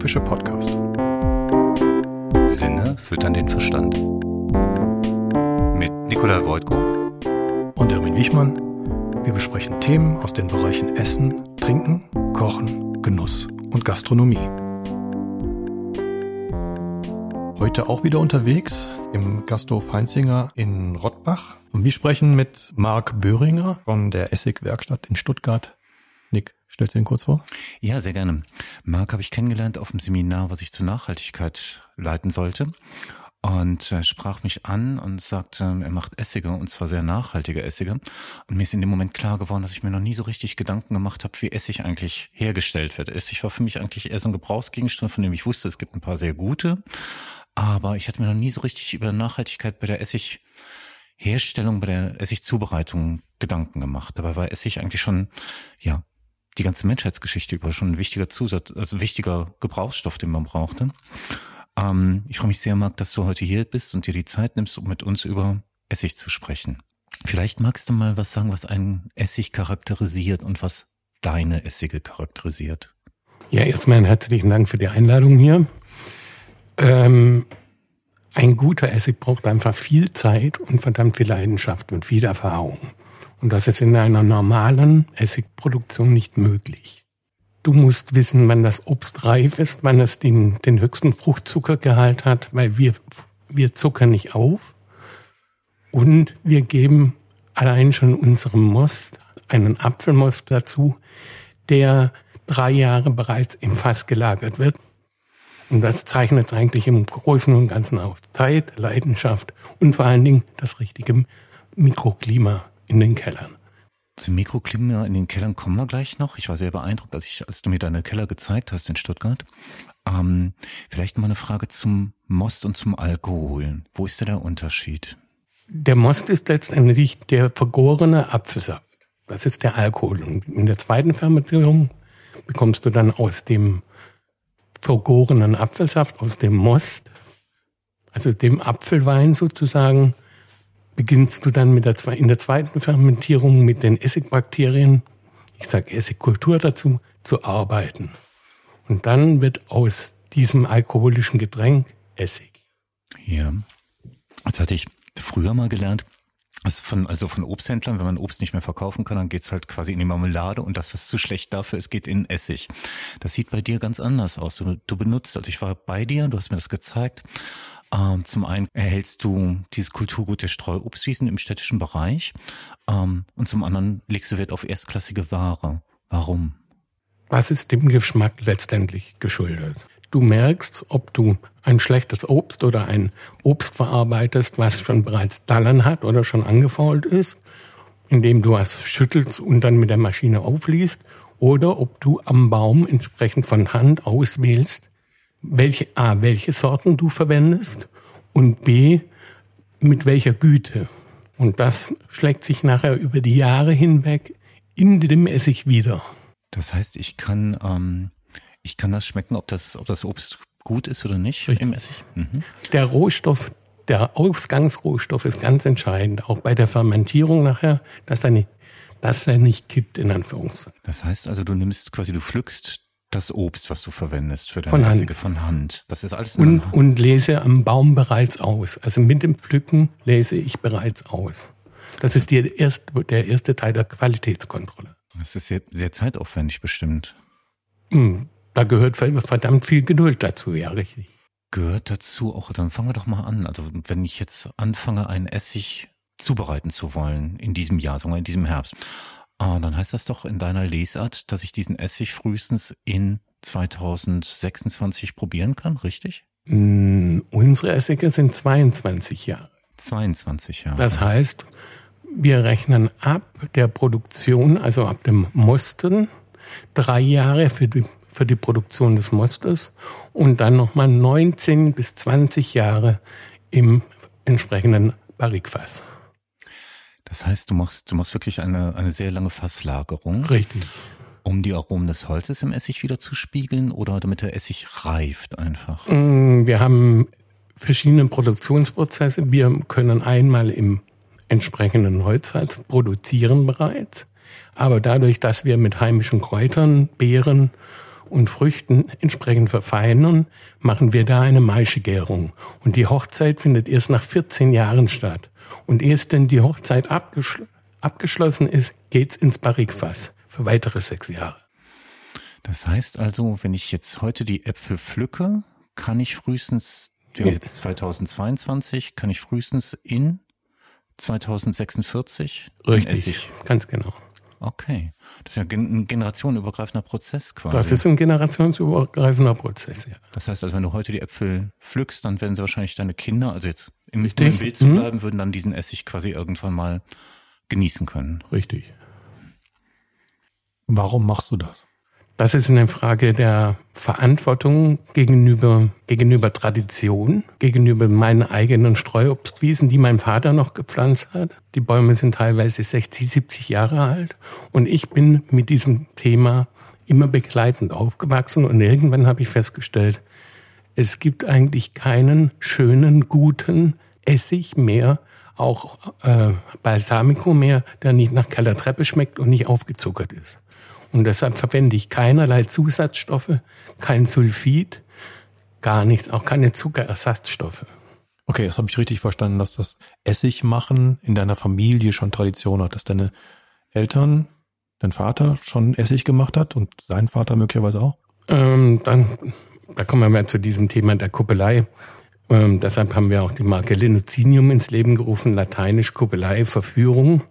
philosophische Podcast. Sinne füttern den Verstand. Mit Nikolai Wojtko und Erwin Wichmann. Wir besprechen Themen aus den Bereichen Essen, Trinken, Kochen, Genuss und Gastronomie. Heute auch wieder unterwegs im Gasthof Heinzinger in Rottbach. Und wir sprechen mit Marc Böhringer von der Essig-Werkstatt in Stuttgart. Nick, stellst du ihn kurz vor? Ja, sehr gerne. Marc habe ich kennengelernt auf dem Seminar, was ich zur Nachhaltigkeit leiten sollte. Und äh, sprach mich an und sagte, er macht Essige und zwar sehr nachhaltige Essige. Und mir ist in dem Moment klar geworden, dass ich mir noch nie so richtig Gedanken gemacht habe, wie Essig eigentlich hergestellt wird. Essig war für mich eigentlich eher so ein Gebrauchsgegenstand, von dem ich wusste, es gibt ein paar sehr gute. Aber ich hatte mir noch nie so richtig über Nachhaltigkeit bei der Essigherstellung, bei der Essigzubereitung Gedanken gemacht. Dabei war Essig eigentlich schon, ja, die ganze Menschheitsgeschichte über schon ein wichtiger Zusatz, also wichtiger Gebrauchsstoff, den man brauchte. Ähm, ich freue mich sehr, Marc, dass du heute hier bist und dir die Zeit nimmst, um mit uns über Essig zu sprechen. Vielleicht magst du mal was sagen, was einen Essig charakterisiert und was deine Essige charakterisiert. Ja, erstmal einen herzlichen Dank für die Einladung hier. Ähm, ein guter Essig braucht einfach viel Zeit und verdammt viel Leidenschaft und viel Erfahrung. Und das ist in einer normalen Essigproduktion nicht möglich. Du musst wissen, wann das Obst reif ist, wann es den, den höchsten Fruchtzuckergehalt hat, weil wir, wir zuckern nicht auf. Und wir geben allein schon unserem Most, einen Apfelmost dazu, der drei Jahre bereits im Fass gelagert wird. Und das zeichnet eigentlich im Großen und Ganzen aus. Zeit, Leidenschaft und vor allen Dingen das richtige Mikroklima in den Kellern. Zum Mikroklima in den Kellern kommen wir gleich noch. Ich war sehr beeindruckt, als, ich, als du mir deine Keller gezeigt hast in Stuttgart. Ähm, vielleicht mal eine Frage zum Most und zum Alkohol. Wo ist da der Unterschied? Der Most ist letztendlich der vergorene Apfelsaft. Das ist der Alkohol. Und in der zweiten Fermentierung bekommst du dann aus dem vergorenen Apfelsaft, aus dem Most, also dem Apfelwein sozusagen, beginnst du dann mit der, in der zweiten Fermentierung mit den Essigbakterien, ich sage Essigkultur dazu, zu arbeiten. Und dann wird aus diesem alkoholischen Getränk Essig. Ja, das hatte ich früher mal gelernt. Also von, also von Obsthändlern, wenn man Obst nicht mehr verkaufen kann, dann geht's halt quasi in die Marmelade und das, was zu schlecht dafür ist, geht in Essig. Das sieht bei dir ganz anders aus. Du, du benutzt, also ich war bei dir, du hast mir das gezeigt, ähm, zum einen erhältst du dieses Kulturgut der Streuobstwiesen im städtischen Bereich ähm, und zum anderen legst du Wert auf erstklassige Ware. Warum? Was ist dem Geschmack letztendlich geschuldet? Du merkst, ob du ein schlechtes Obst oder ein Obst verarbeitest, was schon bereits Dallern hat oder schon angefault ist, indem du es schüttelst und dann mit der Maschine aufliest, oder ob du am Baum entsprechend von Hand auswählst, welche, A, welche Sorten du verwendest und B, mit welcher Güte. Und das schlägt sich nachher über die Jahre hinweg in dem Essig wieder. Das heißt, ich kann, ähm, ich kann das schmecken, ob das, ob das Obst gut ist oder nicht Richtig. im Essig. Mhm. Der Rohstoff, der Ausgangsrohstoff ist ganz entscheidend, auch bei der Fermentierung nachher, dass er nicht, dass er nicht kippt, in Anführungszeichen. Das heißt also, du nimmst quasi, du pflückst das Obst, was du verwendest für deine von Hand. von Hand. Das ist alles und, und lese am Baum bereits aus. Also mit dem Pflücken lese ich bereits aus. Das ist die erste, der erste Teil der Qualitätskontrolle. Das ist sehr, sehr zeitaufwendig bestimmt. Hm, da gehört verdammt viel Geduld dazu, ja, richtig. Gehört dazu auch, dann fangen wir doch mal an. Also wenn ich jetzt anfange, einen Essig zubereiten zu wollen in diesem Jahr, wir in diesem Herbst, Ah, dann heißt das doch in deiner Lesart, dass ich diesen Essig frühestens in 2026 probieren kann, richtig? Mm, unsere Essige sind 22 Jahre. 22 Jahre. Das heißt, wir rechnen ab der Produktion, also ab dem Mosten, drei Jahre für die, für die Produktion des Mostes und dann nochmal 19 bis 20 Jahre im entsprechenden Barrikfass. Das heißt, du machst, du machst wirklich eine, eine sehr lange Fasslagerung. Richtig. Um die Aromen des Holzes im Essig wieder zu spiegeln oder damit der Essig reift einfach? Mm, wir haben verschiedene Produktionsprozesse. Wir können einmal im entsprechenden Holzfass produzieren bereits. Aber dadurch, dass wir mit heimischen Kräutern, Beeren und Früchten entsprechend verfeinern, machen wir da eine Maischegärung. Und die Hochzeit findet erst nach 14 Jahren statt. Und erst wenn die Hochzeit abgeschl abgeschlossen ist, geht's ins Barrikfass für weitere sechs Jahre. Das heißt also, wenn ich jetzt heute die Äpfel pflücke, kann ich frühestens, wir haben jetzt 2022, kann ich frühestens in 2046 Richtig, ganz genau. Okay. Das ist ja ein generationenübergreifender Prozess quasi. Das ist ein generationsübergreifender Prozess, ja. Das heißt also, wenn du heute die Äpfel pflückst, dann werden sie wahrscheinlich deine Kinder, also jetzt im, im Bild zu Mhm. bleiben, würden dann diesen Essig quasi irgendwann mal genießen können. Richtig. Warum machst du das? Das ist eine Frage der Verantwortung gegenüber, gegenüber Tradition, gegenüber meinen eigenen Streuobstwiesen, die mein Vater noch gepflanzt hat. Die Bäume sind teilweise 60, 70 Jahre alt. Und ich bin mit diesem Thema immer begleitend aufgewachsen. Und irgendwann habe ich festgestellt, es gibt eigentlich keinen schönen, guten Essig mehr, auch äh, Balsamico mehr, der nicht nach kalter Treppe schmeckt und nicht aufgezuckert ist. Und deshalb verwende ich keinerlei Zusatzstoffe, kein Sulfid, gar nichts, auch keine Zuckerersatzstoffe. Okay, das habe ich richtig verstanden, dass das Essigmachen in deiner Familie schon Tradition hat, dass deine Eltern, dein Vater schon Essig gemacht hat und sein Vater möglicherweise auch. Ähm, dann, da kommen wir mal zu diesem Thema der Kuppelei. Ähm, deshalb haben wir auch die Marke Linocinium ins Leben gerufen, lateinisch Kuppelei, Verführung.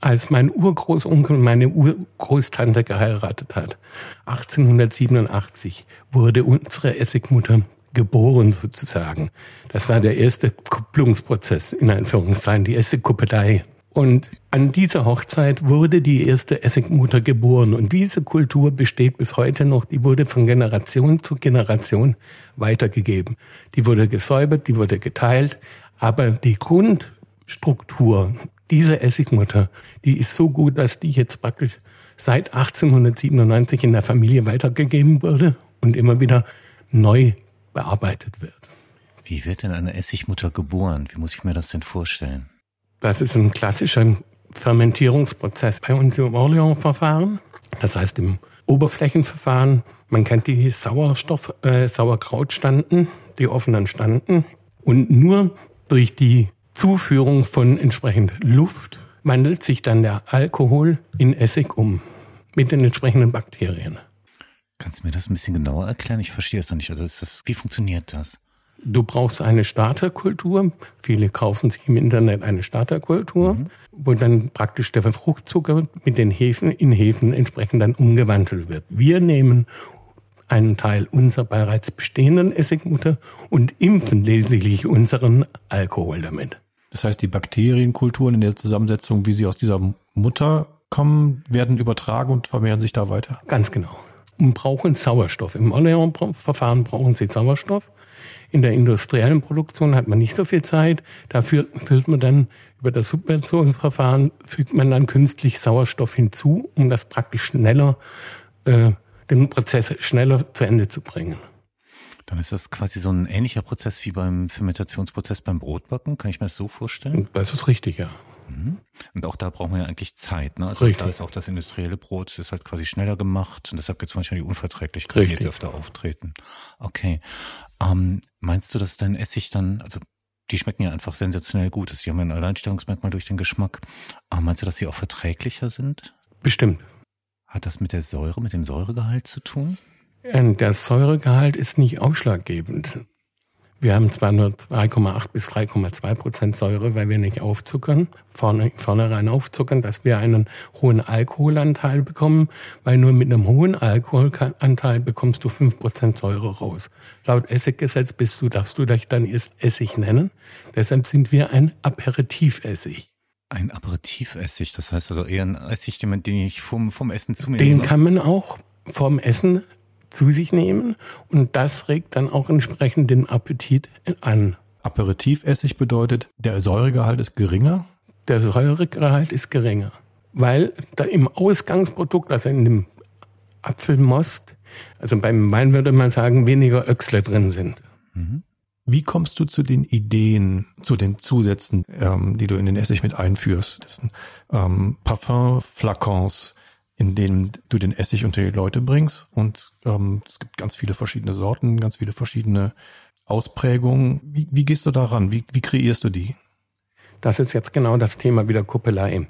Als mein Urgroßonkel und meine Urgroßtante geheiratet hat, 1887, wurde unsere Essigmutter geboren sozusagen. Das war der erste Kupplungsprozess, in Anführungszeichen, die erste. Und an dieser Hochzeit wurde die erste Essigmutter geboren. Und diese Kultur besteht bis heute noch. Die wurde von Generation zu Generation weitergegeben. Die wurde gesäubert, die wurde geteilt. Aber die Grundstruktur dieser Essigmutter, die ist so gut, dass die jetzt praktisch seit 1897 in der Familie weitergegeben wurde und immer wieder neu bearbeitet wird. Wie wird denn eine Essigmutter geboren? Wie muss ich mir das denn vorstellen? Das ist ein klassischer Fermentierungsprozess bei uns im Orleans-Verfahren. Das heißt im Oberflächenverfahren. Man kennt die Sauerstoff, äh, Sauerkrautstanden, die offenen Standen. Und nur durch die Zuführung von entsprechend Luft wandelt sich dann der Alkohol in Essig um mit den entsprechenden Bakterien. Kannst du mir das ein bisschen genauer erklären? Ich verstehe es noch nicht. Also ist das, wie funktioniert das? Du brauchst eine Starterkultur. Viele kaufen sich im Internet eine Starterkultur, mhm. wo dann praktisch der Fruchtzucker mit den Hefen in Hefen entsprechend dann umgewandelt wird. Wir nehmen einen Teil unserer bereits bestehenden Essigmutter und impfen lediglich unseren Alkohol damit. Das heißt, die Bakterienkulturen in der Zusammensetzung, wie sie aus dieser Mutter kommen, werden übertragen und vermehren sich da weiter. Ganz genau. Und brauchen Sauerstoff. Im Orleans-Verfahren brauchen sie Sauerstoff. In der industriellen Produktion hat man nicht so viel Zeit. Dafür führt man dann über das Subventionsverfahren fügt man dann künstlich Sauerstoff hinzu, um das praktisch schneller, äh, den Prozess schneller zu Ende zu bringen. Dann ist das quasi so ein ähnlicher Prozess wie beim Fermentationsprozess beim Brotbacken. Kann ich mir das so vorstellen? Das ist richtig, ja. Und auch da brauchen wir ja eigentlich Zeit. Ne? Also Richtig. da ist auch das industrielle Brot ist halt quasi schneller gemacht und deshalb gibt es manchmal die Unverträglichkeiten, die jetzt öfter auftreten. Okay. Ähm, meinst du, dass dein Essig dann, also die schmecken ja einfach sensationell gut. Sie haben ja ein Alleinstellungsmerkmal durch den Geschmack. Aber meinst du, dass sie auch verträglicher sind? Bestimmt. Hat das mit der Säure, mit dem Säuregehalt zu tun? Ähm, Der Säuregehalt ist nicht ausschlaggebend. Wir haben zwar nur 2,8 bis 3,2 Prozent Säure, weil wir nicht aufzuckern, vorne, vornherein aufzuckern, dass wir einen hohen Alkoholanteil bekommen, weil nur mit einem hohen Alkoholanteil bekommst du 5 Prozent Säure raus. Laut Essiggesetz bist du, darfst du dich dann erst Essig nennen. Deshalb sind wir ein Aperitivessig. Ein Aperitivessig, das heißt also eher ein Essig, den, ich vom, vom Essen zu mir? Den kann man auch vorm Essen zu sich nehmen und das regt dann auch entsprechend den Appetit an. Aperitivessig bedeutet, der Säuregehalt ist geringer. Der Säuregehalt ist geringer, weil da im Ausgangsprodukt, also in dem Apfelmost, also beim Wein würde man sagen, weniger Öchsle drin sind. Wie kommst du zu den Ideen, zu den Zusätzen, ähm, die du in den Essig mit einführst? Das sind ähm, Parfum-Flakons, in denen du den Essig unter die Leute bringst. Und ähm, es gibt ganz viele verschiedene Sorten, ganz viele verschiedene Ausprägungen. Wie, wie gehst du daran? Wie, wie kreierst du die? Das ist jetzt genau das Thema wieder Kuppelei.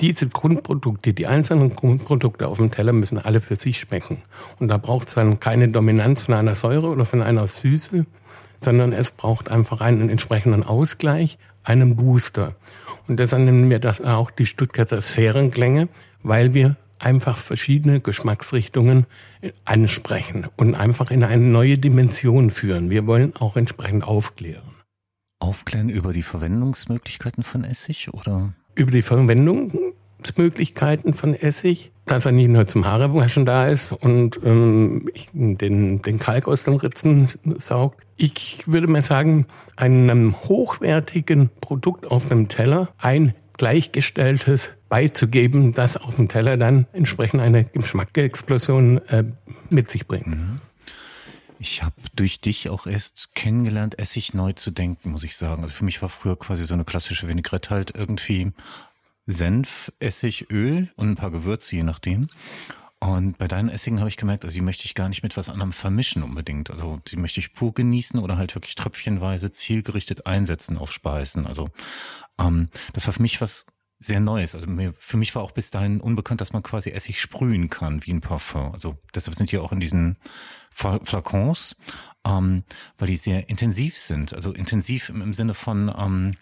Diese Grundprodukte, die einzelnen Grundprodukte auf dem Teller müssen alle für sich schmecken. Und da braucht es dann keine Dominanz von einer Säure oder von einer Süße, sondern es braucht einfach einen entsprechenden Ausgleich, einen Booster. Und deshalb nennen wir das auch die Stuttgarter Sphärenklänge, weil wir einfach verschiedene Geschmacksrichtungen ansprechen und einfach in eine neue Dimension führen. Wir wollen auch entsprechend aufklären. Aufklären über die Verwendungsmöglichkeiten von Essig oder? Über die Verwendungsmöglichkeiten von Essig, dass er nicht nur zum Haarewaschen da ist und ähm, den, den Kalk aus den Ritzen saugt. Ich würde mal sagen, einem hochwertigen Produkt auf dem Teller ein gleichgestelltes beizugeben, das auf dem Teller dann entsprechend eine Geschmacksexplosion äh, mit sich bringt. Mhm. Ich habe durch dich auch erst kennengelernt, Essig neu zu denken, muss ich sagen. Also für mich war früher quasi so eine klassische Vinaigrette halt irgendwie Senf, Essig, Öl und ein paar Gewürze, je nachdem. Und bei deinen Essigen habe ich gemerkt, also die möchte ich gar nicht mit was anderem vermischen unbedingt. Also die möchte ich pur genießen oder halt wirklich tröpfchenweise zielgerichtet einsetzen auf Speisen. Also ähm, das war für mich was sehr Neues. Also mir, für mich war auch bis dahin unbekannt, dass man quasi Essig sprühen kann wie ein Parfum. Also deshalb sind die auch in diesen Flakons, ähm, weil die sehr intensiv sind. Also intensiv im, im Sinne von ähm,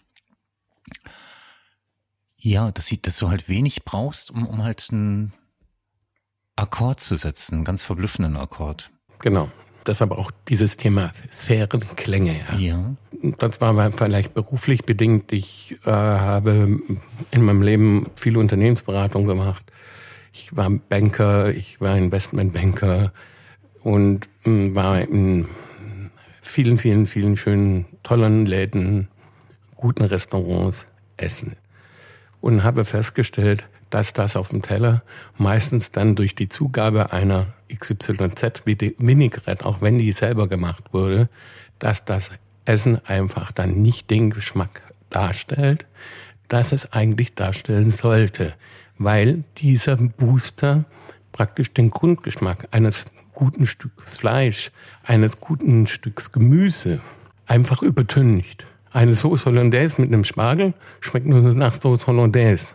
ja, dass, sie, dass du halt wenig brauchst, um, um halt einen Akkord zu setzen, einen ganz verblüffenden Akkord. Genau deshalb auch dieses Thema Sphärenklänge. Ja. ja. Das war vielleicht beruflich bedingt. Ich äh, habe in meinem Leben viele Unternehmensberatung gemacht. Ich war Banker, ich war Investmentbanker und äh, war in vielen, vielen, vielen schönen, tollen Läden, guten Restaurants essen. Und habe festgestellt, dass das auf dem Teller meistens dann durch die Zugabe einer XYZ wie die Vinaigrette, auch wenn die selber gemacht wurde, dass das Essen einfach dann nicht den Geschmack darstellt, dass es eigentlich darstellen sollte, weil dieser Booster praktisch den Grundgeschmack eines guten Stücks Fleisch, eines guten Stücks Gemüse einfach übertüncht. Eine Sauce Hollandaise mit einem Spargel schmeckt nur nach Sauce Hollandaise.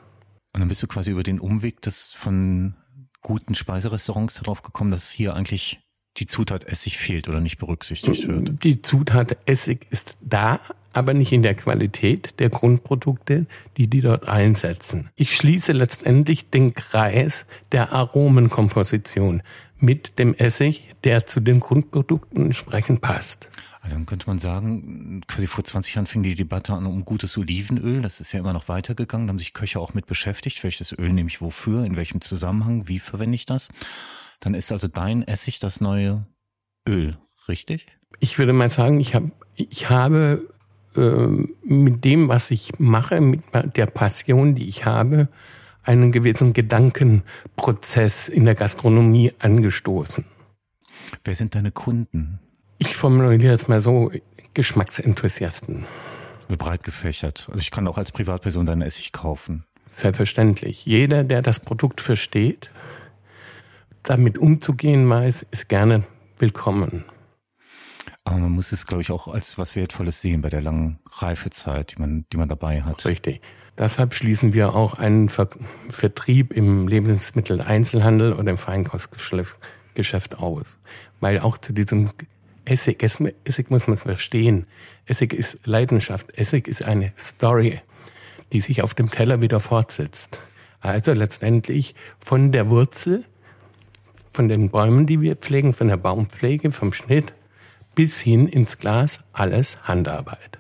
Und dann bist du quasi über den Umweg des von guten Speiserestaurants darauf gekommen, dass hier eigentlich die Zutat Essig fehlt oder nicht berücksichtigt wird? Die Zutat Essig ist da, aber nicht in der Qualität der Grundprodukte, die die dort einsetzen. Ich schließe letztendlich den Kreis der Aromenkomposition mit dem Essig, der zu den Grundprodukten entsprechend passt. Also dann könnte man sagen, quasi vor 20 Jahren fing die Debatte an um gutes Olivenöl. Das ist ja immer noch weitergegangen. Da haben sich Köche auch mit beschäftigt. Welches Öl nehme ich wofür? In welchem Zusammenhang? Wie verwende ich das? Dann ist also dein Essig das neue Öl, richtig? Ich würde mal sagen, ich habe, ich habe äh, mit dem, was ich mache, mit der Passion, die ich habe, einen gewissen Gedankenprozess in der Gastronomie angestoßen. Wer sind deine Kunden? Ich formuliere jetzt mal so, Geschmacksenthusiasten. Also breit gefächert. Also ich kann auch als Privatperson deinen Essig kaufen. Selbstverständlich. Jeder, der das Produkt versteht, damit umzugehen weiß, ist gerne willkommen. Aber man muss es, glaube ich, auch als was Wertvolles sehen bei der langen Reifezeit, die man, die man dabei hat. Richtig. Deshalb schließen wir auch einen Ver Vertrieb im Lebensmitteleinzelhandel oder im Feinkostgeschäft aus. Weil auch zu diesem Essig, Essig muss man verstehen. Essig ist Leidenschaft. Essig ist eine Story, die sich auf dem Teller wieder fortsetzt. Also letztendlich von der Wurzel, von den Bäumen, die wir pflegen, von der Baumpflege, vom Schnitt bis hin ins Glas, alles Handarbeit.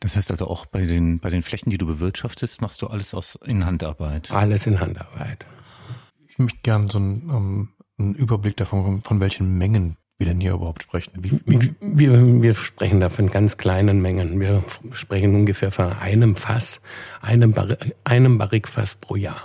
Das heißt also auch bei den, bei den Flächen, die du bewirtschaftest, machst du alles aus in Handarbeit? Alles in Handarbeit. Ich möchte gerne so einen, um, ähm, einen Überblick davon, von welchen Mengen wir denn hier überhaupt sprechen? Wie, wie? Wir, wir sprechen da von ganz kleinen Mengen. Wir sprechen ungefähr von einem Fass, einem, Bar einem Barrikfass pro Jahr.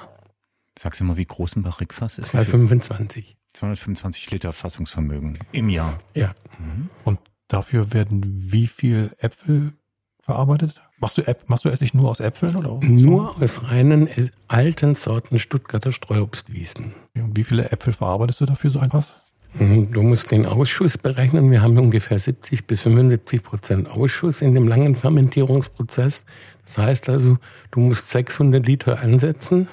Sagst du mal, wie groß ein Barrikfass ist? 225. 225 Liter Fassungsvermögen im Jahr. Ja. Mhm. Und dafür werden wie viel Äpfel verarbeitet? Machst du, Äp machst du Essig nur aus Äpfeln oder? Nur aus reinen äh, alten Sorten Stuttgarter Streuobstwiesen. Wie viele Äpfel verarbeitest du dafür so einfach? Mhm, du musst den Ausschuss berechnen. Wir haben ungefähr 70 bis 75 Prozent Ausschuss in dem langen Fermentierungsprozess. Das heißt also, du musst 600 Liter ansetzen.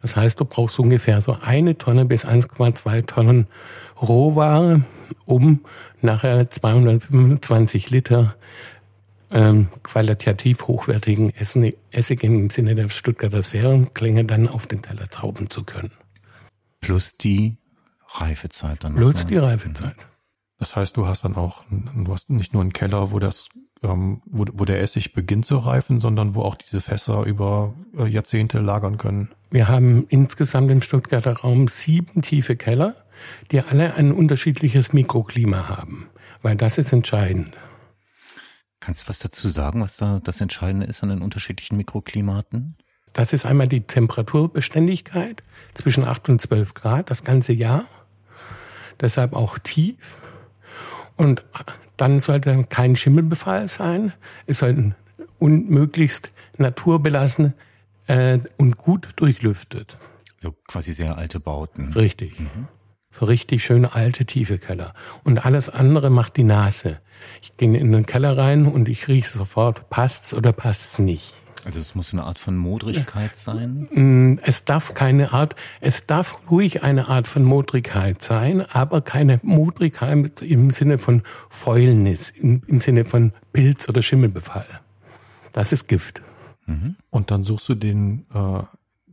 Das heißt, du brauchst ungefähr so eine Tonne bis 1,2 Tonnen Rohware, um nachher 225 Liter ähm, qualitativ hochwertigen Essig im Sinne der Stuttgarter Sphärenklänge dann auf den Teller zaubern zu können. Plus die Reifezeit dann. Plus die Reifezeit. Das heißt, du hast dann auch, du hast nicht nur einen Keller, wo das, ähm, wo, wo der Essig beginnt zu reifen, sondern wo auch diese Fässer über äh, Jahrzehnte lagern können. Wir haben insgesamt im Stuttgarter Raum sieben tiefe Keller, die alle ein unterschiedliches Mikroklima haben, weil das ist entscheidend. Kannst du was dazu sagen, was da das Entscheidende ist an den unterschiedlichen Mikroklimaten? Das ist einmal die Temperaturbeständigkeit zwischen 8 und 12 Grad das ganze Jahr. Deshalb auch tief. Und dann sollte kein Schimmelbefall sein. Es sollten unmöglichst naturbelassen äh, und gut durchlüftet. So quasi sehr alte Bauten. Richtig. Mhm. So richtig schöne alte tiefe Keller. Und alles andere macht die Nase. Ich gehe in den Keller rein und ich rieche sofort, passt's oder passt's nicht. Also es muss eine Art von Modrigkeit sein? Mm, es darf keine Art, es darf ruhig eine Art von Modrigkeit sein, aber keine Modrigkeit im Sinne von Fäulnis, im, im Sinne von Pilz- oder Schimmelbefall. Das ist Gift. Mhm. Und dann suchst du den, äh,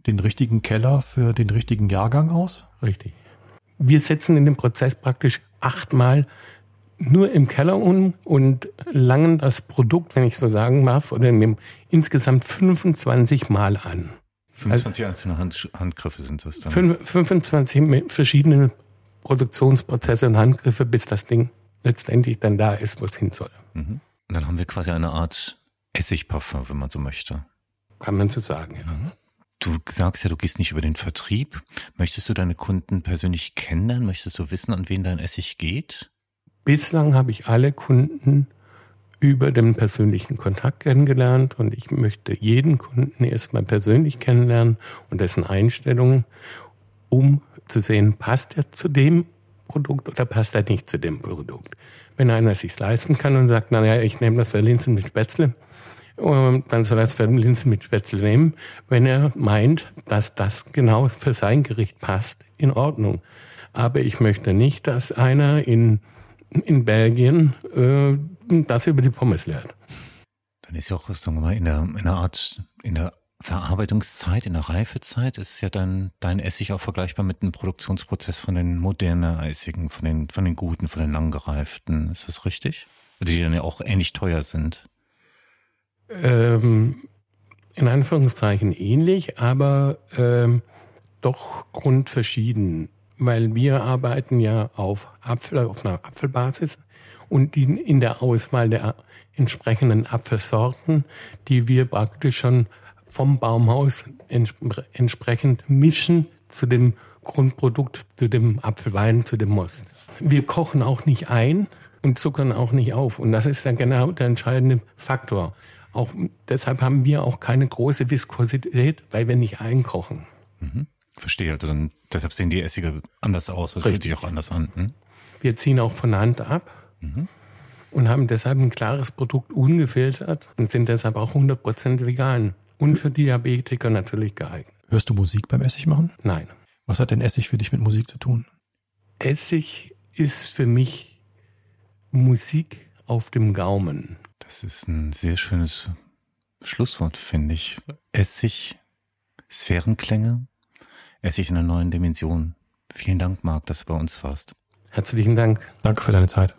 den richtigen Keller für den richtigen Jahrgang aus? Richtig. Wir setzen in dem Prozess praktisch achtmal nur im Keller um und langen das Produkt, wenn ich so sagen darf, oder nehmen insgesamt 25 Mal an. 25 einzelne Hand, Handgriffe sind das dann? 25 verschiedene Produktionsprozesse und Handgriffe, bis das Ding letztendlich dann da ist, wo es hin soll. Mhm. Und dann haben wir quasi eine Art Essigparfum, wenn man so möchte. Kann man so sagen, ja. Mhm. Du sagst ja, du gehst nicht über den Vertrieb. Möchtest du deine Kunden persönlich kennenlernen? Möchtest du wissen, an wen dein Essig geht? Bislang habe ich alle Kunden über den persönlichen Kontakt kennengelernt und ich möchte jeden Kunden erstmal persönlich kennenlernen und dessen Einstellungen, um zu sehen, passt er zu dem Produkt oder passt er nicht zu dem Produkt. Wenn einer sich leisten kann und sagt, naja, ich nehme das für Linsen mit Spätzle, dann soll er für Linsen mit Spätzle nehmen, wenn er meint, dass das genau für sein Gericht passt, in Ordnung. Aber ich möchte nicht, dass einer in in Belgien äh, das über die Pommes lernt. Dann ist ja auch, sagen wir mal, in der, in der Art, in der Verarbeitungszeit, in der Reifezeit ist ja dann dein Essig auch vergleichbar mit dem Produktionsprozess von den modernen Essigen, von den, von den guten, von den langgereiften. Ist das richtig? Die dann ja auch ähnlich teuer sind. Ähm, in Anführungszeichen ähnlich, aber ähm, doch grundverschieden weil wir arbeiten ja auf Apfel, auf einer Apfelbasis und in, der Auswahl der entsprechenden Apfelsorten, die wir praktisch schon vom Baumhaus entspre entsprechend mischen zu dem Grundprodukt, zu dem Apfelwein, zu dem Most. Wir kochen auch nicht ein und zuckern auch nicht auf. Und das ist dann genau der entscheidende Faktor. Auch deshalb haben wir auch keine große Viskosität, weil wir nicht einkochen. Mhm. Verstehe. Also dann, deshalb sehen die Essige anders aus. Das fühlt sich auch anders an. Hm? Wir ziehen auch von Hand ab mhm. und haben deshalb ein klares Produkt ungefiltert und sind deshalb auch 100% vegan. Und für Diabetiker natürlich geeignet. Hörst du Musik beim Essig machen? Nein. Was hat denn Essig für dich mit Musik zu tun? Essig ist für mich Musik auf dem Gaumen. Das ist ein sehr schönes Schlusswort, finde ich. Essig, Sphärenklänge, Essig in einer neuen Dimension. Vielen Dank, Marc, dass du bei uns warst. Herzlichen Dank. Danke für deine Zeit.